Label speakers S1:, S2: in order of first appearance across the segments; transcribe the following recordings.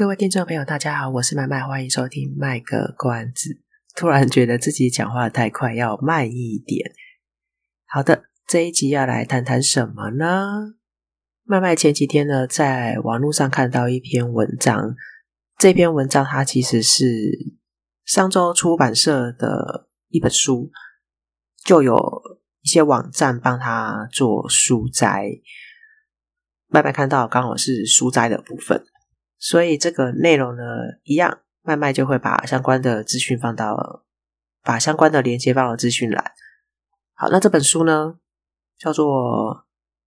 S1: 各位听众朋友，大家好，我是麦麦，欢迎收听卖个关子。突然觉得自己讲话太快，要慢一点。好的，这一集要来谈谈什么呢？麦麦前几天呢，在网络上看到一篇文章，这篇文章它其实是商周出版社的一本书，就有一些网站帮他做书摘。麦麦看到刚好是书摘的部分。所以这个内容呢，一样，麦麦就会把相关的资讯放到，把相关的连接放到资讯栏。好，那这本书呢，叫做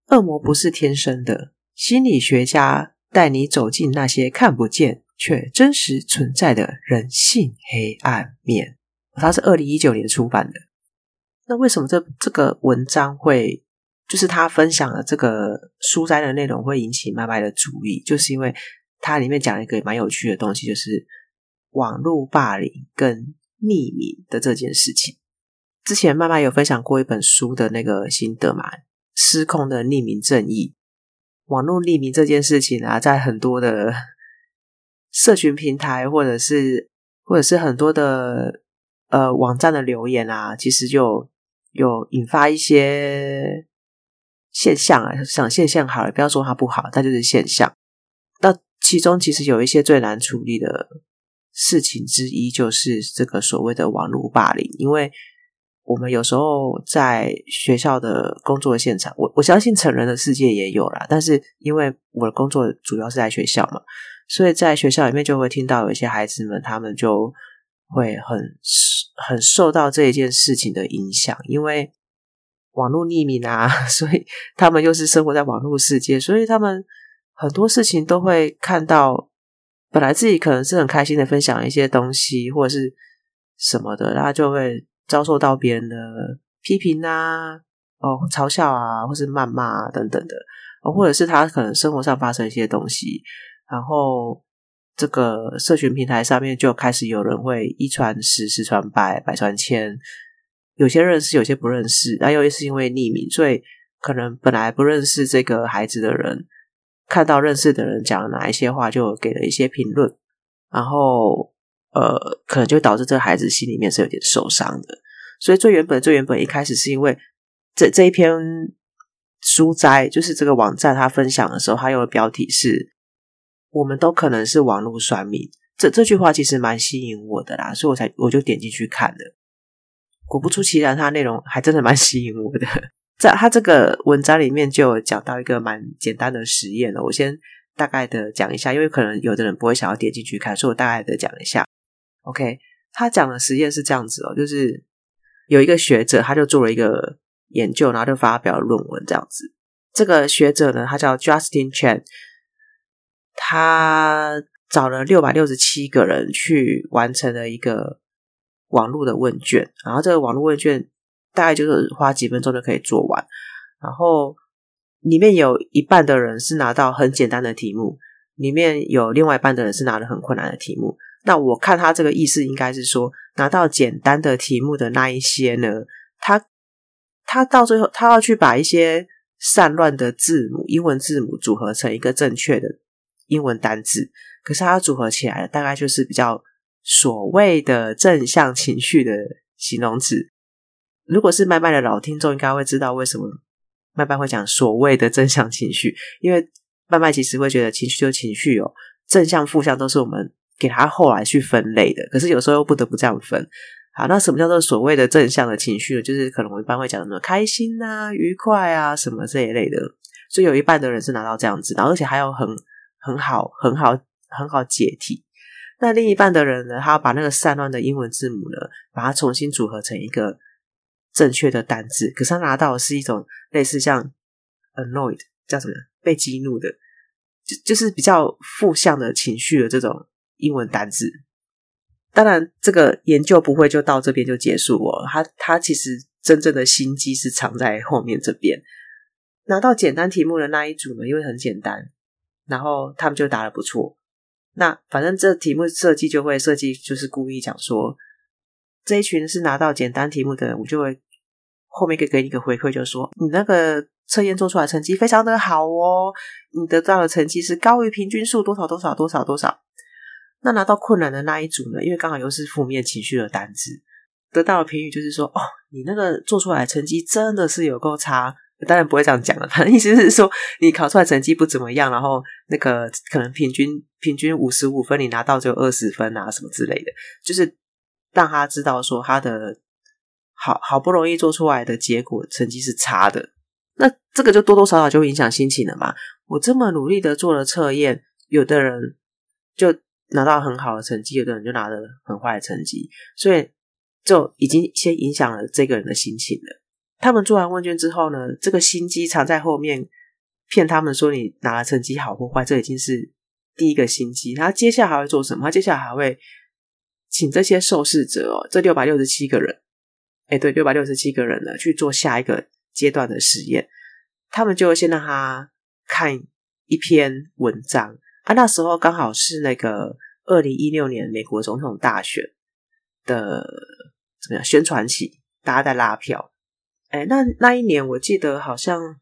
S1: 《恶魔不是天生的》，心理学家带你走进那些看不见却真实存在的人性黑暗面。它是二零一九年出版的。那为什么这这个文章会，就是他分享的这个书斋的内容会引起麦麦的注意，就是因为。它里面讲一个蛮有趣的东西，就是网络霸凌跟匿名的这件事情。之前麦麦有分享过一本书的那个心得嘛，《失控的匿名正义》。网络匿名这件事情啊，在很多的社群平台，或者是或者是很多的呃网站的留言啊，其实就有引发一些现象啊，想现象好了，不要说它不好，它就是现象。其中其实有一些最难处理的事情之一，就是这个所谓的网络霸凌。因为我们有时候在学校的工作现场，我我相信成人的世界也有啦，但是因为我的工作主要是在学校嘛，所以在学校里面就会听到有一些孩子们，他们就会很很受到这一件事情的影响，因为网络匿名啊，所以他们又是生活在网络世界，所以他们。很多事情都会看到，本来自己可能是很开心的分享一些东西或者是什么的，然后就会遭受到别人的批评啊、哦嘲笑啊，或是谩骂啊等等的，或者是他可能生活上发生一些东西，然后这个社群平台上面就开始有人会一传十、十传百、百传千，有些认识，有些不认识，然后又是因为匿名，所以可能本来不认识这个孩子的人。看到认识的人讲了哪一些话，就给了一些评论，然后呃，可能就导致这个孩子心里面是有点受伤的。所以最原本、最原本一开始是因为这这一篇书摘，就是这个网站他分享的时候，他用的标题是“我们都可能是网络算命”。这这句话其实蛮吸引我的啦，所以我才我就点进去看了。果不出其然，它内容还真的蛮吸引我的。在他这个文章里面就讲到一个蛮简单的实验了，我先大概的讲一下，因为可能有的人不会想要点进去看，所以我大概的讲一下。OK，他讲的实验是这样子哦，就是有一个学者，他就做了一个研究，然后就发表了论文这样子。这个学者呢，他叫 Justin Chan，他找了六百六十七个人去完成了一个网络的问卷，然后这个网络问卷。大概就是花几分钟就可以做完，然后里面有一半的人是拿到很简单的题目，里面有另外一半的人是拿了很困难的题目。那我看他这个意思应该是说，拿到简单的题目的那一些呢，他他到最后他要去把一些散乱的字母，英文字母组合成一个正确的英文单字，可是他组合起来的大概就是比较所谓的正向情绪的形容词。如果是麦麦的老听众，应该会知道为什么麦麦会讲所谓的正向情绪，因为麦麦其实会觉得情绪就情绪哦，正向、负向都是我们给他后来去分类的。可是有时候又不得不这样分。好，那什么叫做所谓的正向的情绪呢？就是可能我一般会讲什么开心啊、愉快啊什么这一类的。所以有一半的人是拿到这样子，然后而且还有很很好、很好、很好解题。那另一半的人呢，他要把那个散乱的英文字母呢，把它重新组合成一个。正确的单字，可是他拿到的是一种类似像 annoyed 叫什么被激怒的就就是比较负向的情绪的这种英文单字。当然，这个研究不会就到这边就结束哦。他他其实真正的心机是藏在后面这边。拿到简单题目的那一组呢，因为很简单，然后他们就答的不错。那反正这题目设计就会设计，就是故意讲说，这一群是拿到简单题目的人，我就会后面给给你一个回馈，就说你那个测验做出来成绩非常的好哦，你得到的成绩是高于平均数多少多少多少多少。那拿到困难的那一组呢，因为刚好又是负面情绪的单子，得到的评语就是说，哦，你那个做出来的成绩真的是有够差。当然不会这样讲了，反正意思是说，你考出来成绩不怎么样，然后那个可能平均平均五十五分，你拿到只有二十分啊，什么之类的，就是让他知道说他的好好不容易做出来的结果成绩是差的，那这个就多多少少就影响心情了嘛。我这么努力的做了测验，有的人就拿到很好的成绩，有的人就拿了很坏的成绩，所以就已经先影响了这个人的心情了。他们做完问卷之后呢，这个心机藏在后面，骗他们说你拿了成绩好或坏，这已经是第一个心机。他接下来还会做什么？他接下来还会请这些受试者哦，这六百六十七个人，哎，对，六百六十七个人呢，去做下一个阶段的实验。他们就先让他看一篇文章啊，那时候刚好是那个二零一六年美国总统大选的怎么样宣传期，大家在拉票。哎，那那一年我记得好像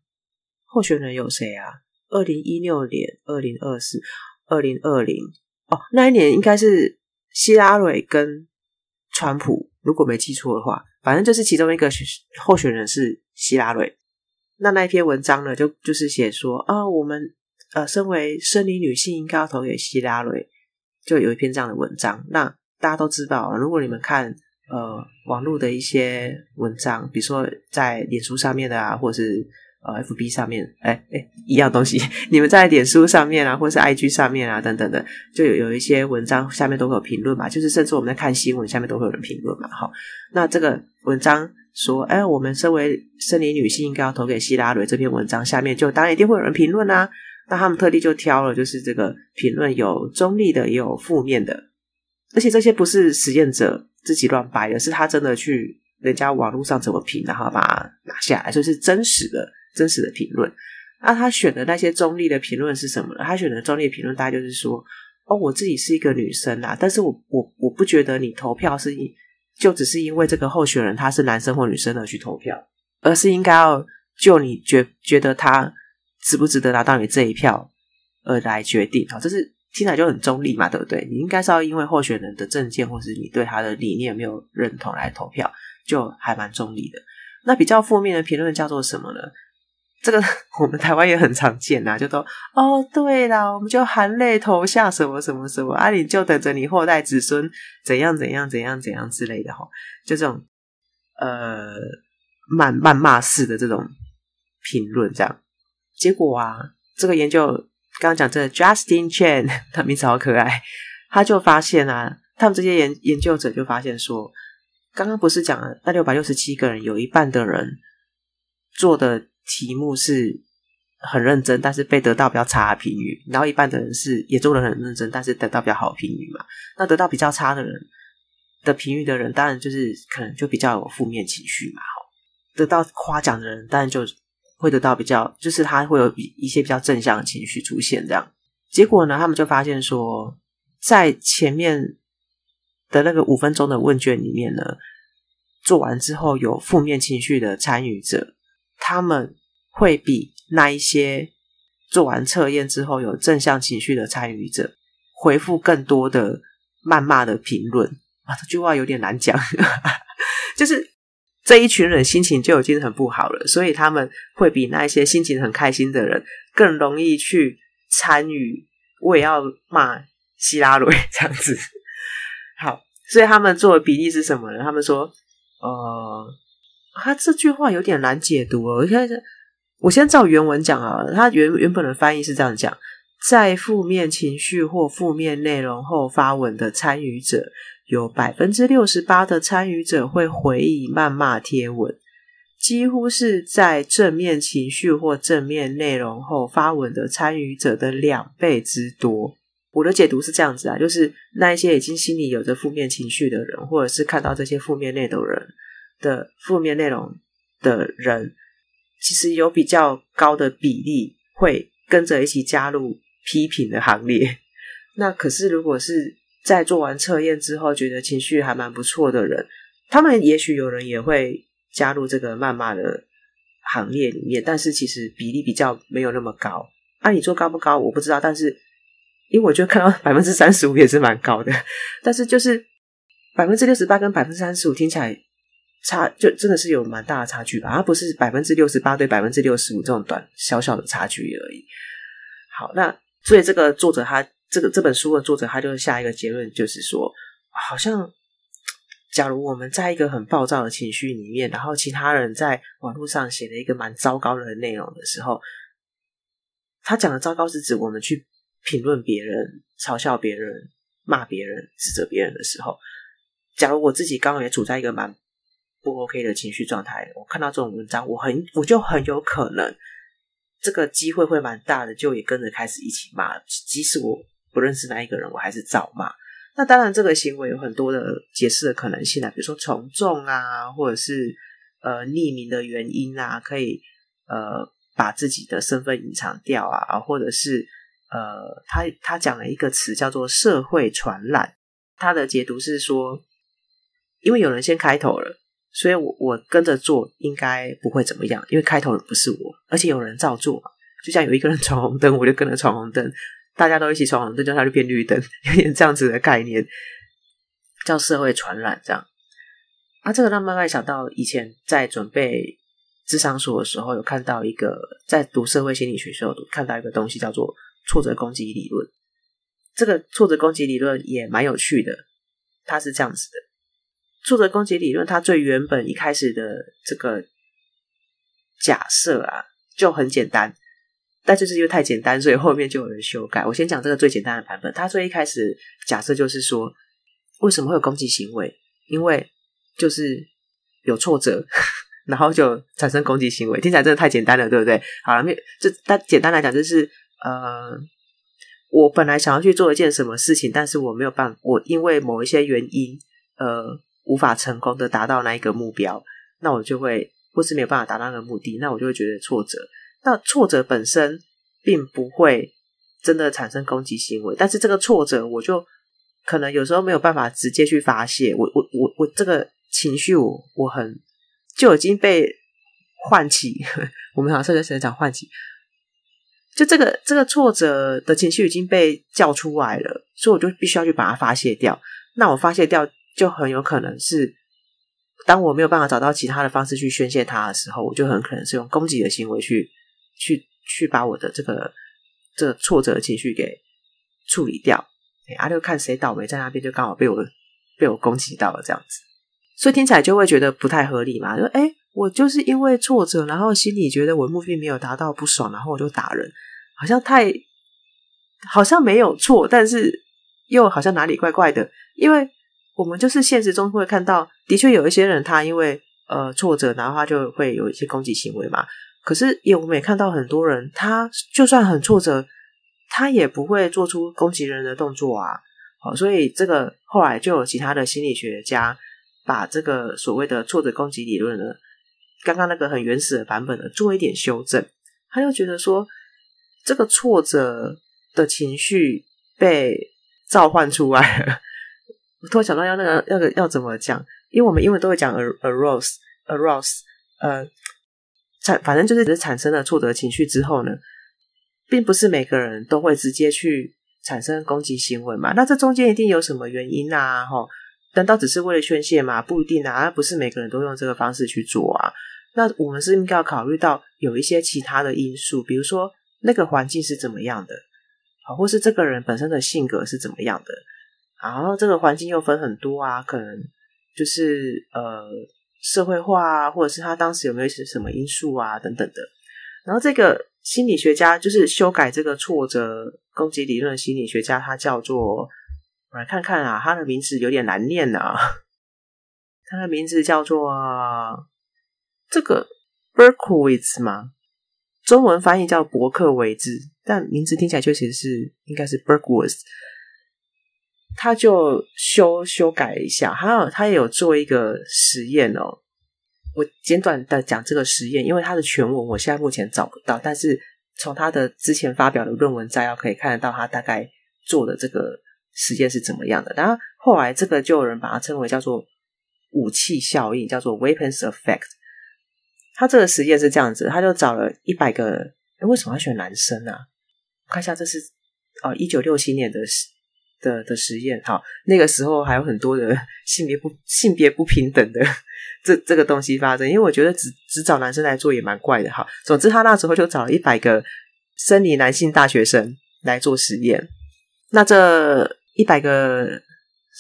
S1: 候选人有谁啊？二零一六年、二零二四、二零二零哦，那一年应该是希拉蕊跟川普，如果没记错的话，反正就是其中一个候选人是希拉蕊。那那一篇文章呢，就就是写说啊，我们呃，身为生理女性应该要投给希拉蕊，就有一篇这样的文章。那大家都知道，如果你们看。呃，网络的一些文章，比如说在脸书上面的啊，或者是呃 FB 上面，哎哎，一样东西。你们在脸书上面啊，或是 IG 上面啊，等等的，就有有一些文章下面都会有评论嘛，就是甚至我们在看新闻下面都会有人评论嘛。好，那这个文章说，哎，我们身为生理女性应该要投给希拉蕊，这篇文章下面就当然一定会有人评论啊。那他们特地就挑了，就是这个评论有中立的，也有负面的，而且这些不是实验者。自己乱掰的，是他真的去人家网络上怎么评，然后把它拿下来，就是真实的、真实的评论。那他选的那些中立的评论是什么呢？他选的中立的评论，大概就是说：哦，我自己是一个女生啊，但是我我我不觉得你投票是因就只是因为这个候选人他是男生或女生而去投票，而是应该要就你觉觉得他值不值得拿到你这一票而来决定。好，这是。听起来就很中立嘛，对不对？你应该是要因为候选人的政见，或是你对他的理念有没有认同来投票，就还蛮中立的。那比较负面的评论叫做什么呢？这个 我们台湾也很常见呐，就都哦，对啦，我们就含泪投下什么什么什么啊，你就等着你后代子孙怎样怎样怎样怎样之类的哈，就这种呃谩谩骂式的这种评论，这样结果啊，这个研究。刚刚讲这个 Justin Chen，他名字好可爱。他就发现啊，他们这些研研究者就发现说，刚刚不是讲了那六百六十七个人，有一半的人做的题目是很认真，但是被得到比较差的评语，然后一半的人是也做的很认真，但是得到比较好的评语嘛。那得到比较差的人的评语的人，当然就是可能就比较有负面情绪嘛。得到夸奖的人，当然就。会得到比较，就是他会有比一些比较正向的情绪出现，这样。结果呢，他们就发现说，在前面的那个五分钟的问卷里面呢，做完之后有负面情绪的参与者，他们会比那一些做完测验之后有正向情绪的参与者回复更多的谩骂的评论啊。这句话有点难讲，就是。这一群人心情就已经很不好了，所以他们会比那一些心情很开心的人更容易去参与。我也要骂希拉蕊这样子。好，所以他们做的比例是什么呢？他们说，呃，他这句话有点难解读哦。我现在我先照原文讲啊，他原原本的翻译是这样讲：在负面情绪或负面内容后发文的参与者。有百分之六十八的参与者会回以谩骂贴文，几乎是在正面情绪或正面内容后发文的参与者的两倍之多。我的解读是这样子啊，就是那一些已经心里有着负面情绪的人，或者是看到这些负面内容人的负面内容的人，其实有比较高的比例会跟着一起加入批评的行列。那可是如果是在做完测验之后觉得情绪还蛮不错的人，他们也许有人也会加入这个谩骂的行列里面，但是其实比例比较没有那么高。按你说高不高？我不知道，但是。因为我觉得看到 百分之三十五也是蛮高的，但是就是百分之六十八跟百分之三十五听起来差，就真的是有蛮大的差距吧？而不是百分之六十八对百分之六十五这种短小小的差距而已。好，那所以这个作者他这个这本书的作者他就下一个结论，就是说，好像假如我们在一个很暴躁的情绪里面，然后其他人在网络上写了一个蛮糟糕的内容的时候，他讲的糟糕是指我们去。评论别人、嘲笑别人、骂别人、指责别人的时候，假如我自己刚好也处在一个蛮不 OK 的情绪状态，我看到这种文章，我很我就很有可能这个机会会蛮大的，就也跟着开始一起骂，即使我不认识那一个人，我还是照骂。那当然，这个行为有很多的解释的可能性啊，比如说从众啊，或者是呃匿名的原因啊，可以呃把自己的身份隐藏掉啊，或者是。呃，他他讲了一个词叫做“社会传染”，他的解读是说，因为有人先开头了，所以我我跟着做应该不会怎么样，因为开头的不是我，而且有人照做嘛，就像有一个人 闯红灯，我就跟着闯红灯，大家都一起闯红灯，就他就变绿灯，有点这样子的概念，叫社会传染这样。啊，这个让慢慢想到以前在准备智商所的时候，有看到一个在读社会心理学时候，看到一个东西叫做。挫折攻击理论，这个挫折攻击理论也蛮有趣的。它是这样子的：挫折攻击理论，它最原本一开始的这个假设啊，就很简单，但就是因为太简单，所以后面就有人修改。我先讲这个最简单的版本。它最一开始假设就是说，为什么会有攻击行为？因为就是有挫折，然后就产生攻击行为。听起来真的太简单了，对不对？好了，就但简单来讲就是。呃，我本来想要去做一件什么事情，但是我没有办法，我因为某一些原因，呃，无法成功的达到那一个目标，那我就会或是没有办法达到那个目的，那我就会觉得挫折。那挫折本身并不会真的产生攻击行为，但是这个挫折，我就可能有时候没有办法直接去发泄，我我我我这个情绪我，我很就已经被唤起，我们好像是在讲唤起。就这个这个挫折的情绪已经被叫出来了，所以我就必须要去把它发泄掉。那我发泄掉，就很有可能是当我没有办法找到其他的方式去宣泄它的时候，我就很可能是用攻击的行为去去去把我的这个这挫折情绪给处理掉。阿六看谁倒霉，在那边就刚好被我被我攻击到了这样子，所以听起来就会觉得不太合理嘛。就哎我就是因为挫折，然后心里觉得我目的没有达到，不爽，然后我就打人，好像太好像没有错，但是又好像哪里怪怪的。因为我们就是现实中会看到，的确有一些人他因为呃挫折，然后他就会有一些攻击行为嘛。可是也我们也看到很多人，他就算很挫折，他也不会做出攻击人的动作啊。好，所以这个后来就有其他的心理学家把这个所谓的挫折攻击理论呢。刚刚那个很原始的版本的做一点修正，他就觉得说，这个挫折的情绪被召唤出来了。我突然想到要那个那个要怎么讲，因为我们英文都会讲 a a rose a rose，呃，产反正就是只产生了挫折情绪之后呢，并不是每个人都会直接去产生攻击行为嘛。那这中间一定有什么原因啊？齁，难道只是为了宣泄吗？不一定啊，不是每个人都用这个方式去做啊。那我们是应该要考虑到有一些其他的因素，比如说那个环境是怎么样的，好，或是这个人本身的性格是怎么样的，然后这个环境又分很多啊，可能就是呃社会化啊，或者是他当时有没有一些什么因素啊等等的。然后这个心理学家就是修改这个挫折攻击理论的心理学家，他叫做我来看看啊，他的名字有点难念啊，他的名字叫做。这个 Berkowitz 吗？中文翻译叫伯克维兹，但名字听起来确实是应该是 Berkowitz。他就修修改一下，还有他也有做一个实验哦。我简短的讲这个实验，因为他的全文我现在目前找不到，但是从他的之前发表的论文摘要可以看得到，他大概做的这个实验是怎么样的。然后后来这个就有人把它称为叫做武器效应，叫做 Weapons Effect。他这个实验是这样子，他就找了一百个，为什么要选男生呢？啊？看一下，这是哦，一九六七年的的的实验，好，那个时候还有很多的 性别不性别不平等的这这个东西发生，因为我觉得只只找男生来做也蛮怪的，哈。总之，他那时候就找了一百个生理男性大学生来做实验。那这一百个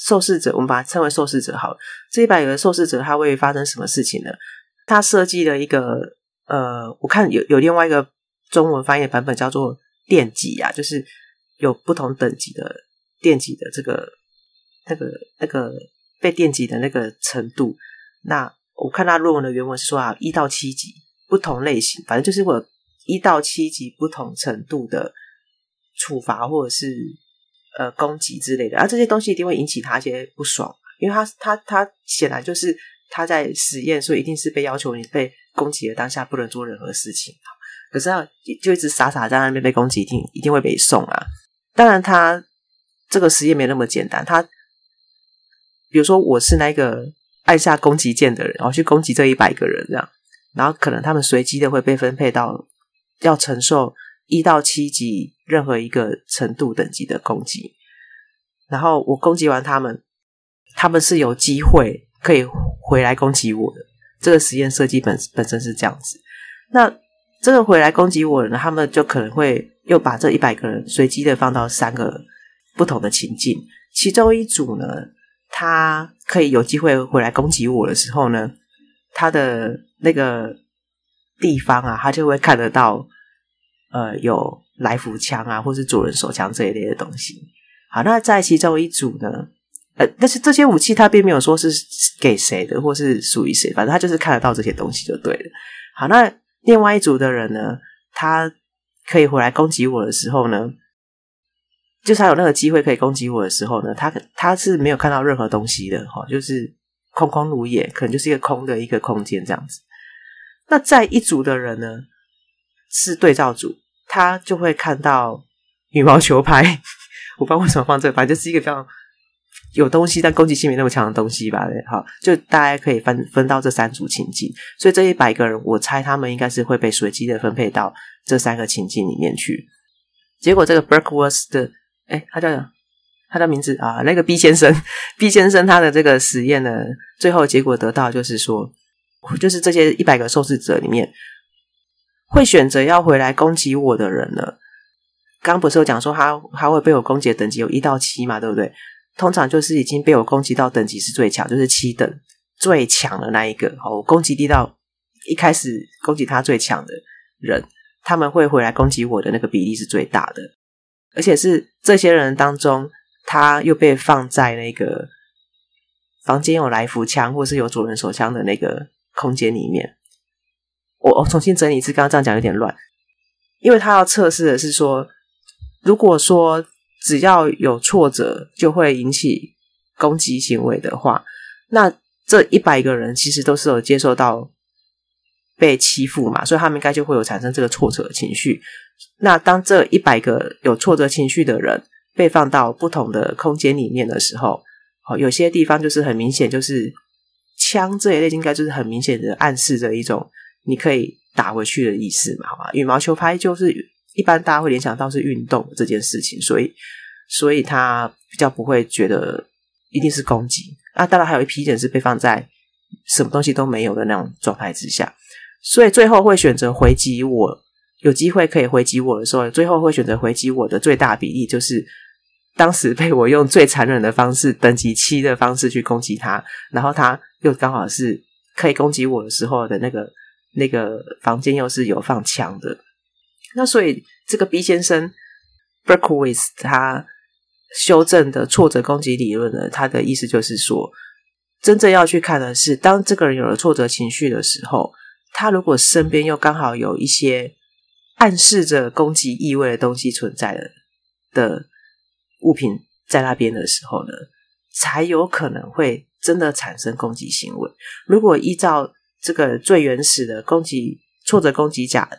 S1: 受试者，我们把它称为受试者，好，这一百个受试者他会发生什么事情呢？他设计了一个呃，我看有有另外一个中文翻译版本叫做电击啊，就是有不同等级的。电击的这个、那个、那个被电击的那个程度，那我看他论文的原文是说啊，一到七级不同类型，反正就是我一到七级不同程度的处罚或者是呃攻击之类的，而、啊、这些东西一定会引起他一些不爽，因为他他他显然就是他在实验，所以一定是被要求你被攻击的当下不能做任何事情，可是他就一直傻傻在那边被攻击，一定一定会被送啊，当然他。这个实验没那么简单。他比如说，我是那个按下攻击键的人，然后去攻击这一百个人，这样，然后可能他们随机的会被分配到要承受一到七级任何一个程度等级的攻击。然后我攻击完他们，他们是有机会可以回来攻击我的。这个实验设计本本身是这样子。那这个回来攻击我的人，他们就可能会又把这一百个人随机的放到三个。不同的情境，其中一组呢，他可以有机会回来攻击我的时候呢，他的那个地方啊，他就会看得到，呃，有来福枪啊，或是左轮手枪这一类的东西。好，那在其中一组呢，呃，但是这些武器他并没有说是给谁的，或是属于谁，反正他就是看得到这些东西就对了。好，那另外一组的人呢，他可以回来攻击我的时候呢，就是他有那个机会可以攻击我的时候呢，他他是没有看到任何东西的哈，就是空空如也，可能就是一个空的一个空间这样子。那在一组的人呢，是对照组，他就会看到羽毛球拍。我不知道为什么放这个，反正就是一个非常有东西但攻击性没那么强的东西吧。好，就大家可以分分到这三组情境，所以这一百个人，我猜他们应该是会被随机的分配到这三个情境里面去。结果这个 Berkowitz 的。哎，他叫他的名字啊，那个 B 先生，B 先生他的这个实验呢，最后结果得到就是说，就是这些一百个受试者里面，会选择要回来攻击我的人呢，刚不是有讲说他他会被我攻击的等级有一到七嘛，对不对？通常就是已经被我攻击到等级是最强，就是七等最强的那一个，哦，攻击力到一开始攻击他最强的人，他们会回来攻击我的那个比例是最大的。而且是这些人当中，他又被放在那个房间有来福枪或是有左轮手枪的那个空间里面。我我重新整理一次，刚刚这样讲有点乱，因为他要测试的是说，如果说只要有挫折就会引起攻击行为的话，那这一百个人其实都是有接受到被欺负嘛，所以他们应该就会有产生这个挫折情绪。那当这一百个有挫折情绪的人被放到不同的空间里面的时候，好，有些地方就是很明显，就是枪这一类应该就是很明显的暗示着一种你可以打回去的意思嘛，好吧？羽毛球拍就是一般大家会联想到是运动这件事情，所以所以他比较不会觉得一定是攻击。那当然还有一批人是被放在什么东西都没有的那种状态之下，所以最后会选择回击我。有机会可以回击我的时候，最后会选择回击我的最大比例就是当时被我用最残忍的方式，等级七的方式去攻击他，然后他又刚好是可以攻击我的时候的那个那个房间又是有放枪的。那所以这个 B 先生 Berkowitz 他修正的挫折攻击理论呢，他的意思就是说，真正要去看的是，当这个人有了挫折情绪的时候。他如果身边又刚好有一些暗示着攻击意味的东西存在的的物品在那边的时候呢，才有可能会真的产生攻击行为。如果依照这个最原始的攻击挫折攻击假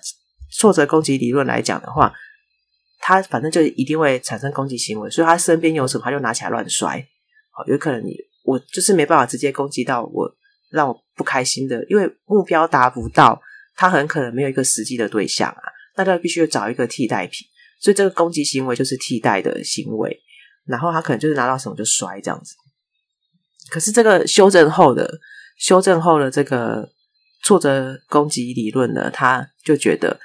S1: 挫折攻击理论来讲的话，他反正就一定会产生攻击行为，所以他身边有什么他就拿起来乱摔。好，有可能你我就是没办法直接攻击到我。让我不开心的，因为目标达不到，他很可能没有一个实际的对象啊，那他必须要找一个替代品，所以这个攻击行为就是替代的行为，然后他可能就是拿到什么就摔这样子。可是这个修正后的修正后的这个挫折攻击理论呢，他就觉得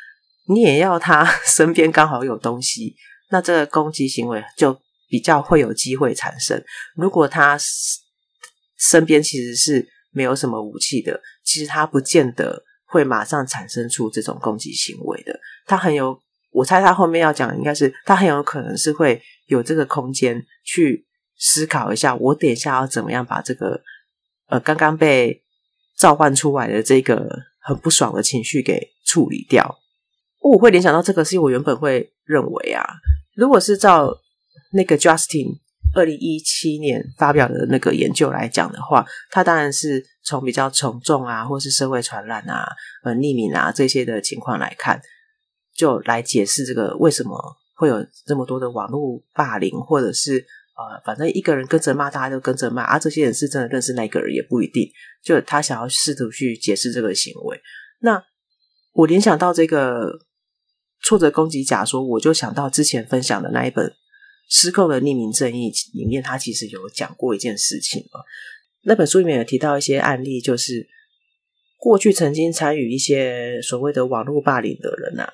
S1: 你也要他身边刚好有东西，那这个攻击行为就比较会有机会产生。如果他身边其实是没有什么武器的，其实他不见得会马上产生出这种攻击行为的。他很有，我猜他后面要讲应该是他很有可能是会有这个空间去思考一下，我等一下要怎么样把这个呃刚刚被召唤出来的这个很不爽的情绪给处理掉。我会联想到这个，是我原本会认为啊，如果是照那个 Justin。二零一七年发表的那个研究来讲的话，它当然是从比较从众啊，或是社会传染啊、呃匿名啊这些的情况来看，就来解释这个为什么会有这么多的网络霸凌，或者是呃，反正一个人跟着骂，大家都跟着骂啊。这些人是真的认识那个人也不一定，就他想要试图去解释这个行为。那我联想到这个挫折攻击假说，我就想到之前分享的那一本。失控的匿名正义里面，他其实有讲过一件事情啊。那本书里面有提到一些案例，就是过去曾经参与一些所谓的网络霸凌的人啊，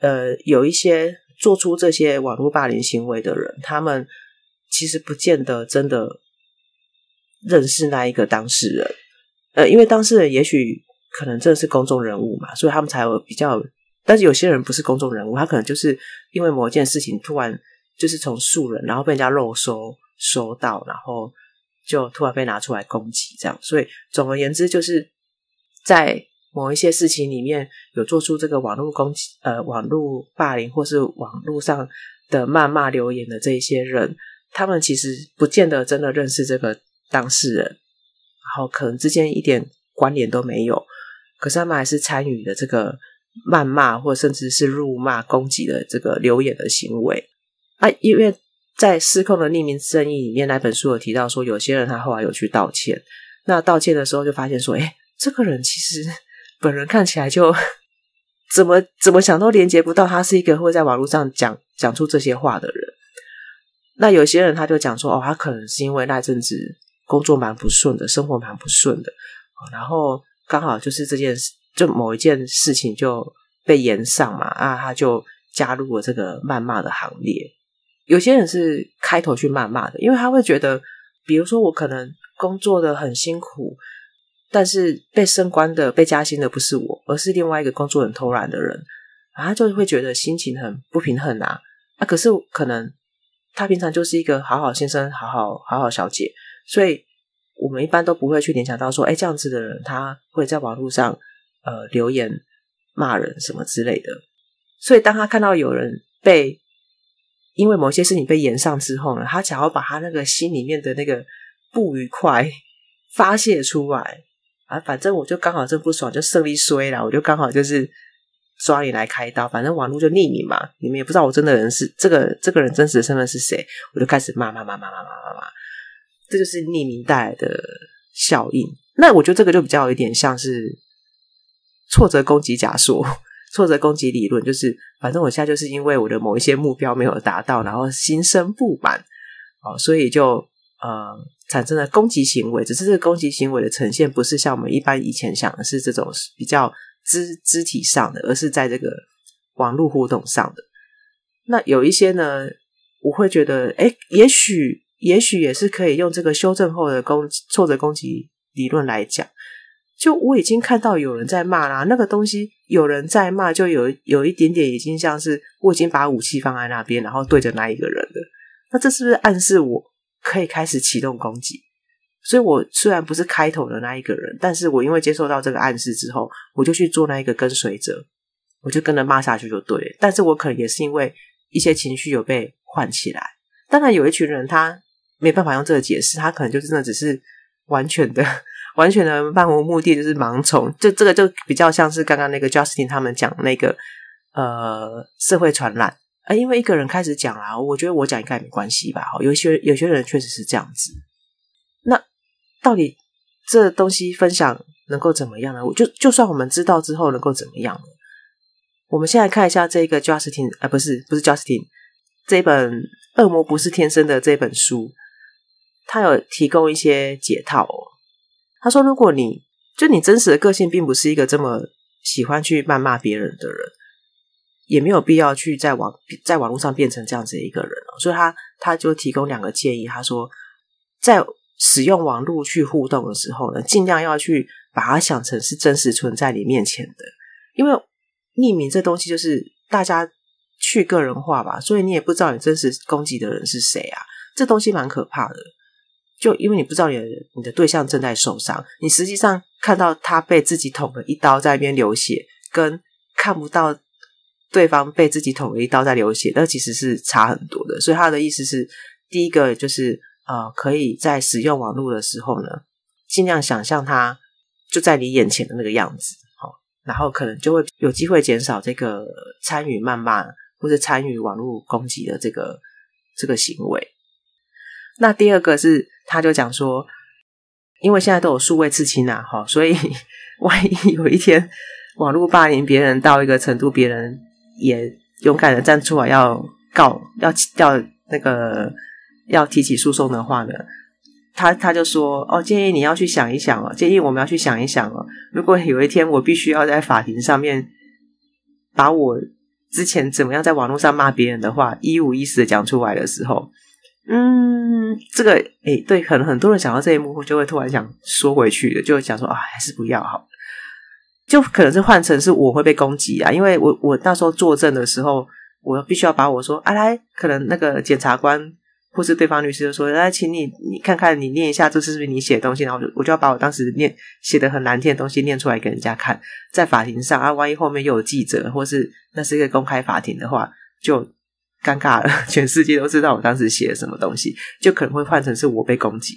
S1: 呃，有一些做出这些网络霸凌行为的人，他们其实不见得真的认识那一个当事人，呃，因为当事人也许可能真的是公众人物嘛，所以他们才有比较。但是有些人不是公众人物，他可能就是因为某件事情突然。就是从素人，然后被人家漏收收到，然后就突然被拿出来攻击，这样。所以总而言之，就是在某一些事情里面有做出这个网络攻击、呃，网络霸凌或是网络上的谩骂留言的这一些人，他们其实不见得真的认识这个当事人，然后可能之间一点关联都没有，可是他们还是参与了这个谩骂或甚至是辱骂攻击的这个留言的行为。啊，因为在失控的匿名正义里面，那本书有提到说，有些人他后来有去道歉。那道歉的时候就发现说，哎，这个人其实 本人看起来就 怎么怎么想都连接不到，他是一个会在网络上讲讲出这些话的人。那有些人他就讲说，哦，他可能是因为那阵子工作蛮不顺的，生活蛮不顺的，然后刚好就是这件事，就某一件事情就被延上嘛，啊，他就加入了这个谩骂的行列。有些人是开头去谩骂的，因为他会觉得，比如说我可能工作的很辛苦，但是被升官的、被加薪的不是我，而是另外一个工作很偷懒的人，啊，他就会觉得心情很不平衡啊。啊，可是可能他平常就是一个好好先生、好好好好小姐，所以我们一般都不会去联想到说，哎，这样子的人他会在网络上呃留言骂人什么之类的。所以当他看到有人被因为某些事情被延上之后呢，他想要把他那个心里面的那个不愉快发泄出来啊。反正我就刚好这不爽，就胜利衰了，我就刚好就是抓你来开刀。反正网络就匿名嘛，你们也不知道我真的人是这个这个人真实的身份是谁，我就开始骂骂骂骂骂骂骂骂，这就是匿名带来的效应。那我觉得这个就比较有点像是挫折攻击假说，挫折攻击理论就是，反正我现在就是因为我的某一些目标没有达到，然后心生不满，哦，所以就呃产生了攻击行为。只是这个攻击行为的呈现，不是像我们一般以前想的是这种比较肢肢体上的，而是在这个网络互动上的。那有一些呢，我会觉得，诶，也许也许也是可以用这个修正后的攻挫折攻击理论来讲。就我已经看到有人在骂啦，那个东西有人在骂，就有有一点点已经像是我已经把武器放在那边，然后对着那一个人了。那这是不是暗示我可以开始启动攻击？所以我虽然不是开头的那一个人，但是我因为接受到这个暗示之后，我就去做那一个跟随者，我就跟着骂下去就对了。但是我可能也是因为一些情绪有被唤起来。当然，有一群人他没办法用这个解释，他可能就真的只是完全的、完全的漫无目的，就是盲从。就这个就比较像是刚刚那个 Justin 他们讲那个呃社会传染。啊，因为一个人开始讲啦，我觉得我讲应该也没关系吧。有些有些人确实是这样子。那到底这东西分享能够怎么样呢？我就就算我们知道之后能够怎么样呢？我们现在看一下这个 Justin，啊，不是不是 Justin，这本《恶魔不是天生的》这本书，他有提供一些解套哦。他说，如果你就你真实的个性并不是一个这么喜欢去谩骂别人的人。也没有必要去在网在网络上变成这样子的一个人哦，所以他他就提供两个建议，他说，在使用网络去互动的时候呢，尽量要去把它想成是真实存在你面前的，因为匿名这东西就是大家去个人化吧，所以你也不知道你真实攻击的人是谁啊，这东西蛮可怕的，就因为你不知道你的你的对象正在受伤，你实际上看到他被自己捅了一刀在那边流血，跟看不到。对方被自己捅了一刀在流血，那其实是差很多的。所以他的意思是，第一个就是呃，可以在使用网络的时候呢，尽量想象他就在你眼前的那个样子，好，然后可能就会有机会减少这个参与谩骂或者参与网络攻击的这个这个行为。那第二个是，他就讲说，因为现在都有数位刺青啊，哈，所以万一有一天网络霸凌别人到一个程度，别人也勇敢的站出来要告，要要那个要提起诉讼的话呢，他他就说哦，建议你要去想一想哦，建议我们要去想一想哦，如果有一天我必须要在法庭上面把我之前怎么样在网络上骂别人的话一五一十的讲出来的时候，嗯，这个诶，对，可能很多人想到这一幕就会突然想缩回去的，就想说啊，还是不要好。就可能是换成是我会被攻击啊，因为我我那时候作证的时候，我必须要把我说啊来，可能那个检察官或是对方律师就说来，请你你看看你念一下这是不是你写的东西，然后我就我就要把我当时念写的很难听的东西念出来给人家看，在法庭上啊，万一后面又有记者或是那是一个公开法庭的话，就尴尬了，全世界都知道我当时写了什么东西，就可能会换成是我被攻击。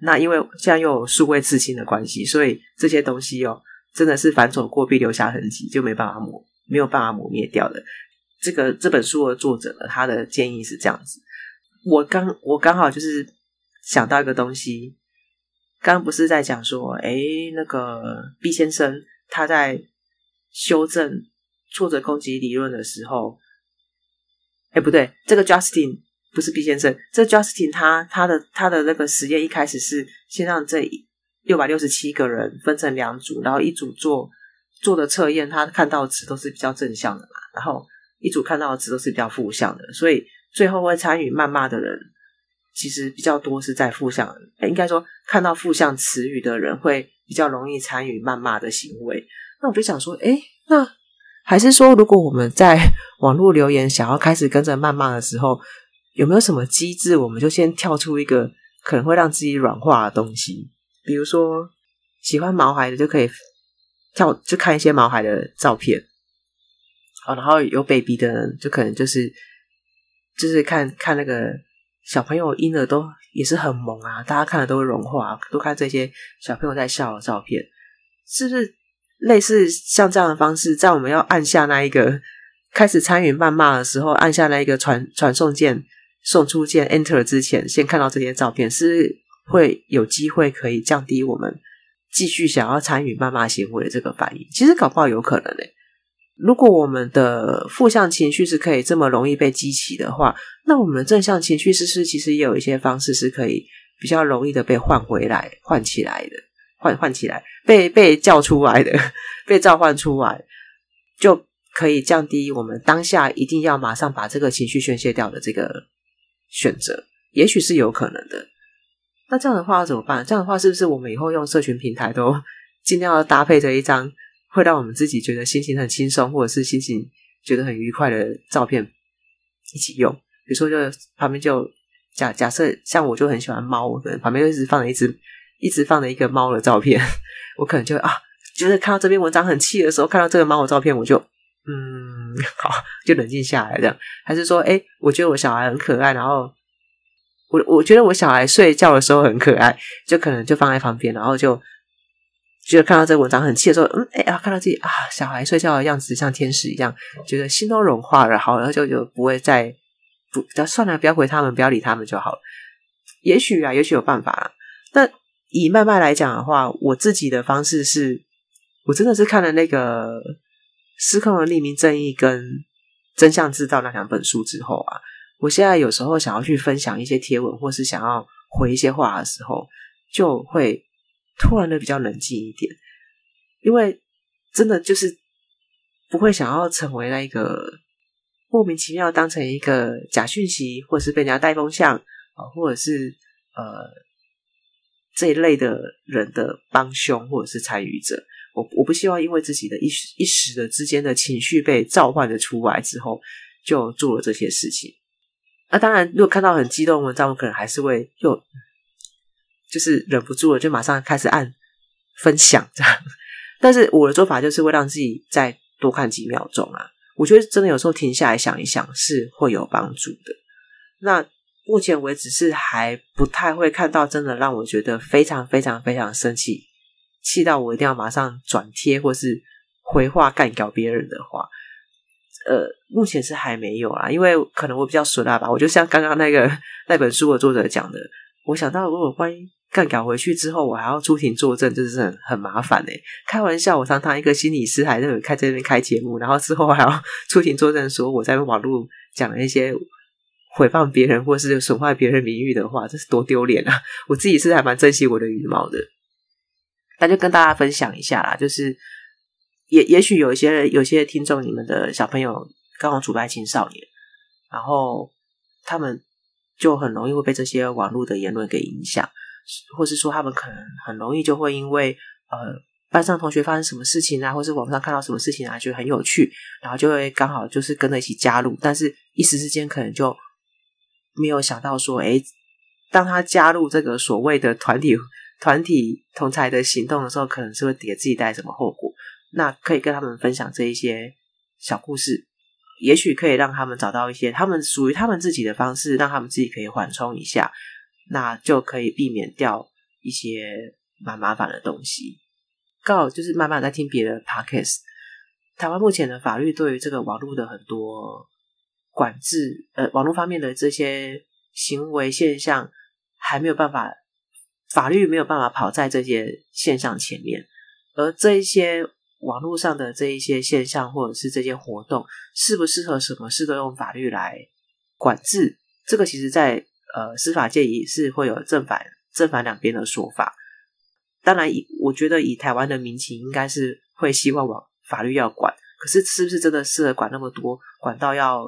S1: 那因为现在又有数位刺青的关系，所以这些东西哦。真的是反走过必留下痕迹，就没办法抹，没有办法抹灭掉的。这个这本书的作者呢，他的建议是这样子。我刚我刚好就是想到一个东西，刚刚不是在讲说，哎，那个毕先生他在修正挫折攻击理论的时候，哎，不对，这个 Justin 不是毕先生，这 Justin 他他的他的那个实验一开始是先让这。六百六十七个人分成两组，然后一组做做的测验，他看到的词都是比较正向的嘛，然后一组看到的词都是比较负向的，所以最后会参与谩骂的人，其实比较多是在负向，应该说看到负向词语的人会比较容易参与谩骂的行为。那我就想说，诶，那还是说，如果我们在 网络留言想要开始跟着谩骂的时候，有没有什么机制，我们就先跳出一个可能会让自己软化的东西？比如说，喜欢毛孩的就可以跳，就看一些毛孩的照片。好，然后有 baby 的人就可能就是就是看看那个小朋友婴儿都也是很萌啊，大家看了都会融化，都看这些小朋友在笑的照片，是不是类似像这样的方式，在我们要按下那一个开始参与谩骂的时候，按下那一个传传送键、送出键 Enter 之前，先看到这些照片是？会有机会可以降低我们继续想要参与谩骂行为的这个反应。其实搞不好有可能诶。如果我们的负向情绪是可以这么容易被激起的话，那我们的正向情绪是不是其实也有一些方式是可以比较容易的被唤回来、唤起来的？唤唤起来，被被叫出来的，被召唤出来，就可以降低我们当下一定要马上把这个情绪宣泄掉的这个选择，也许是有可能的。那这样的话怎么办？这样的话是不是我们以后用社群平台都尽量搭配着一张会让我们自己觉得心情很轻松，或者是心情觉得很愉快的照片一起用？比如说，就旁边就假假设像我就很喜欢猫，可能旁边就一直放了一只一直放着一个猫的照片，我可能就啊，就是看到这篇文章很气的时候，看到这个猫的照片，我就嗯，好，就冷静下来这样。还是说，哎，我觉得我小孩很可爱，然后我我觉得我小孩睡觉的时候很可爱，就可能就放在旁边，然后就。觉得看到这个文章很气的时候，嗯，哎呀，看到自己啊，小孩睡觉的样子像天使一样，觉得心都融化了，好，然后就就不会再不，算了，不要回他们，不要理他们就好了。也许啊，也许有办法啊。那以慢慢来讲的话，我自己的方式是，我真的是看了那个《失控的匿名正义》跟《真相知道》那两本书之后啊，我现在有时候想要去分享一些贴文，或是想要回一些话的时候，就会。突然的比较冷静一点，因为真的就是不会想要成为那一个莫名其妙当成一个假讯息，或者是被人家带风向啊，或者是呃这一类的人的帮凶或者是参与者。我我不希望因为自己的一时一时的之间的情绪被召唤的出来之后，就做了这些事情。那当然，如果看到很激动的文章，我可能还是会又。就是忍不住了，就马上开始按分享这样。但是我的做法就是会让自己再多看几秒钟啊。我觉得真的有时候停下来想一想是会有帮助的。那目前为止是还不太会看到真的让我觉得非常非常非常生气，气到我一定要马上转贴或是回话干掉别人的话。呃，目前是还没有啊，因为可能我比较损辣吧。我就像刚刚那个那本书的作者讲的，我想到如果关于。干搞回去之后，我还要出庭作证，就是很很麻烦哎。开玩笑，我常常一个心理师还在开这边开节目，然后之后还要 出庭作证，说我在网络讲了一些诽谤别人或是损坏别人名誉的话，这是多丢脸啊！我自己是还蛮珍惜我的羽毛的。那就跟大家分享一下啦，就是也也许有一些有些听众，你们的小朋友刚好处在青少年，然后他们就很容易会被这些网络的言论给影响。或是说他们可能很容易就会因为呃班上同学发生什么事情啊，或是网上看到什么事情啊，觉得很有趣，然后就会刚好就是跟着一起加入，但是一时之间可能就没有想到说，诶，当他加入这个所谓的团体团体同才的行动的时候，可能是会给自己带来什么后果。那可以跟他们分享这一些小故事，也许可以让他们找到一些他们属于他们自己的方式，让他们自己可以缓冲一下。那就可以避免掉一些蛮麻烦的东西。刚好就是慢慢在听别的 podcast。台湾目前的法律对于这个网络的很多管制，呃，网络方面的这些行为现象还没有办法，法律没有办法跑在这些现象前面。而这一些网络上的这一些现象或者是这些活动，适不适合什么事都用法律来管制？这个其实，在呃，司法界也是会有正反正反两边的说法。当然，以我觉得以台湾的民情，应该是会希望往法律要管。可是，是不是真的适合管那么多？管到要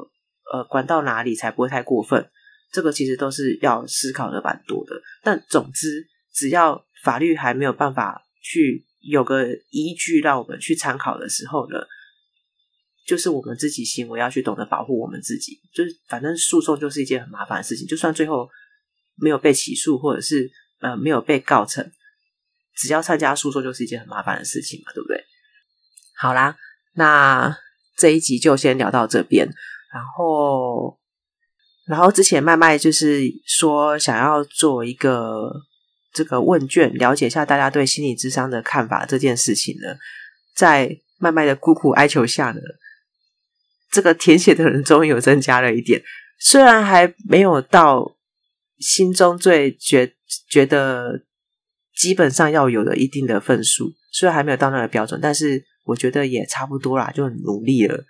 S1: 呃，管到哪里才不会太过分？这个其实都是要思考的蛮多的。但总之，只要法律还没有办法去有个依据让我们去参考的时候呢，就是我们自己行为要去懂得保护我们自己，就是反正诉讼就是一件很麻烦的事情，就算最后没有被起诉，或者是呃没有被告成，只要参加诉讼就是一件很麻烦的事情嘛，对不对？好啦，那这一集就先聊到这边，然后然后之前麦麦就是说想要做一个这个问卷，了解一下大家对心理智商的看法这件事情呢，在麦麦的苦苦哀求下呢。这个填写的人终于有增加了一点，虽然还没有到心中最觉觉得基本上要有的一定的分数，虽然还没有到那个标准，但是我觉得也差不多啦，就很努力了。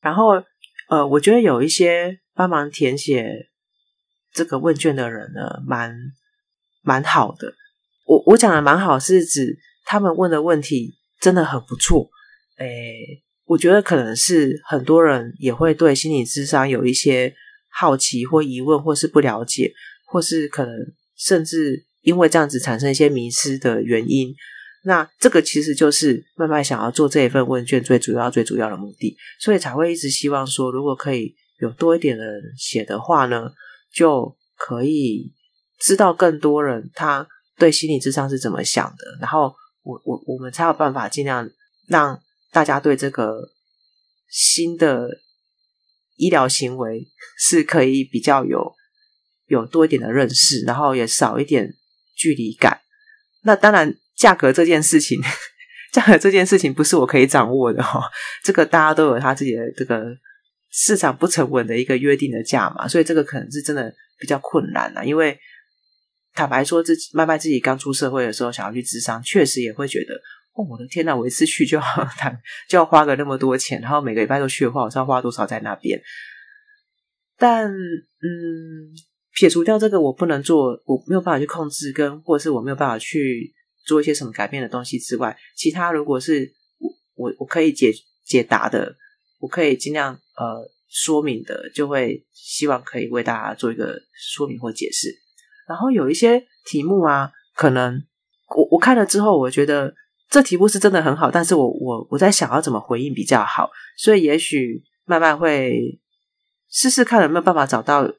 S1: 然后，呃，我觉得有一些帮忙填写这个问卷的人呢，蛮蛮好的。我我讲的蛮好，是指他们问的问题真的很不错，诶。我觉得可能是很多人也会对心理智商有一些好奇或疑问，或是不了解，或是可能甚至因为这样子产生一些迷失的原因。那这个其实就是麦麦想要做这一份问卷最主要、最主要的目的，所以才会一直希望说，如果可以有多一点的人写的话呢，就可以知道更多人他对心理智商是怎么想的，然后我我我们才有办法尽量让大家对这个新的医疗行为 是可以比较有有多一点的认识，然后也少一点距离感。那当然，价格这件事情，价格这件事情不是我可以掌握的哈，这个大家都有他自己的这个市场不成稳的一个约定的价嘛，所以这个可能是真的比较困难啊，因为。坦白说，自己麦麦自己刚出社会的时候，想要去咨商，确实也会觉得，哦，我的天呐，我一次去就要谈，就要花个那么多钱，然后每个礼拜都去的话，我是要花多少在那边？但，嗯，撇除掉这个我不能做，我没有办法去控制跟，跟或者是我没有办法去做一些什么改变的东西之外，其他如果是我我我可以解解答的，我可以尽量呃说明的，就会希望可以为大家做一个说明或解释。然后有一些题目啊，可能我我看了之后，我觉得这题目是真的很好，但是我我我在想要怎么回应比较好，所以也许麦麦会试试看有没有办法找到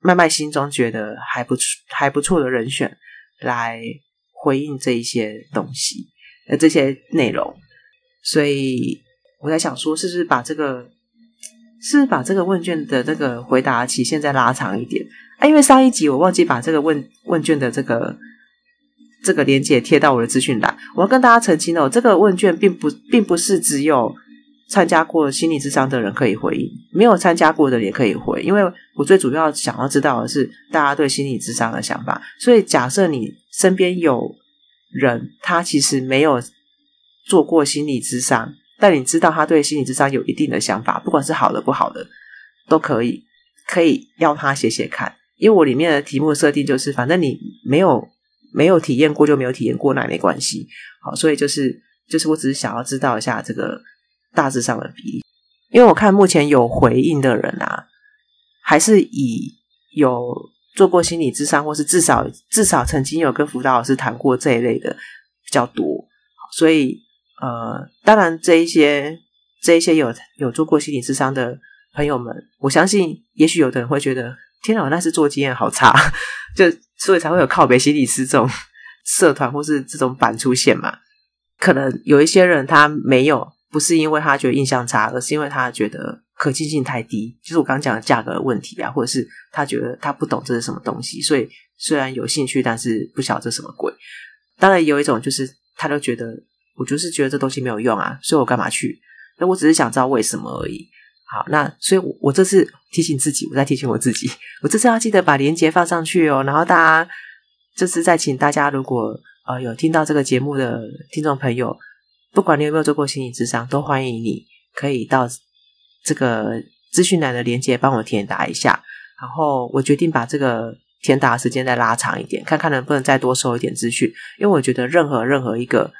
S1: 麦麦心中觉得还不错还不错的人选来回应这一些东西呃这些内容，所以我在想说，是不是把这个是把这个问卷的这个回答期限再拉长一点？啊，因为上一集我忘记把这个问问卷的这个这个连接贴到我的资讯栏，我要跟大家澄清哦，这个问卷并不并不是只有参加过心理智商的人可以回应，没有参加过的也可以回，因为我最主要想要知道的是大家对心理智商的想法。所以假设你身边有人，他其实没有做过心理咨商，但你知道他对心理咨商有一定的想法，不管是好的不好的都可以，可以要他写写看。因为我里面的题目设定就是，反正你没有没有体验过就没有体验过，那也没关系。好，所以就是就是我只是想要知道一下这个大致上的比例。因为我看目前有回应的人啊，还是以有做过心理咨商，或是至少至少曾经有跟辅导老师谈过这一类的比较多。所以呃，当然这一些这一些有有做过心理咨商的朋友们，我相信也许有的人会觉得。天哪，那是做经验好差，就所以才会有靠北心理师这种社团或是这种版出现嘛。可能有一些人他没有，不是因为他觉得印象差，而是因为他觉得可信性太低，就是我刚刚讲的价格问题啊，或者是他觉得他不懂这是什么东西，所以虽然有兴趣，但是不晓得这什么鬼。当然有一种就是他都觉得，我就是觉得这东西没有用啊，所以我干嘛去？那我只是想知道为什么而已。好，那所以我，我这次提醒自己，我在提醒我自己，我这次要记得把链接放上去哦。然后大家，这次再请大家，如果呃有听到这个节目的听众朋友，不管你有没有做过心理咨商，都欢迎你可以到这个资讯栏的链接帮我填答一下。然后我决定把这个填答时间再拉长一点，看看能不能再多收一点资讯，因为我觉得任何任何一个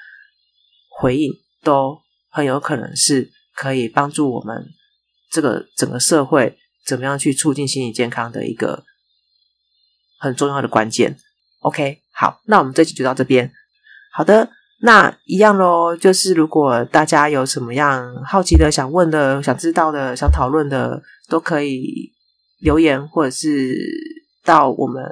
S1: 回应都很有可能是可以帮助我们。这个整个社会怎么样去促进心理健康的一个很重要的关键。OK，好，那我们这集就到这边。好的，那一样喽，就是如果大家有什么样好奇的、想问的、想知道的、想讨论的，都可以留言，或者是到我们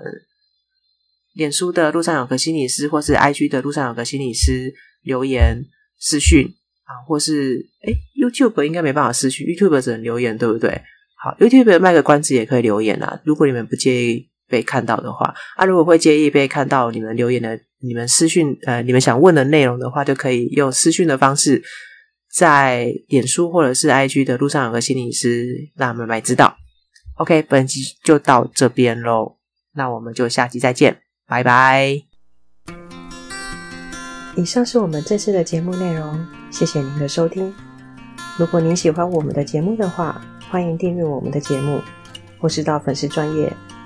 S1: 脸书的路上有个心理师，或是 IG 的路上有个心理师留言私讯。啊，或是诶 YouTube 应该没办法私讯，YouTube 只能留言，对不对？好，YouTube 卖个关子也可以留言啊。如果你们不介意被看到的话，啊，如果会介意被看到你们留言的、你们私讯呃，你们想问的内容的话，就可以用私讯的方式，在脸书或者是 IG 的路上有个心理师，让麦麦知道。OK，本集就到这边喽，那我们就下期再见，拜拜。以上是我们这次的节目内容，谢谢您的收听。如果您喜欢我们的节目的话，欢迎订阅我们的节目，或是到粉丝专业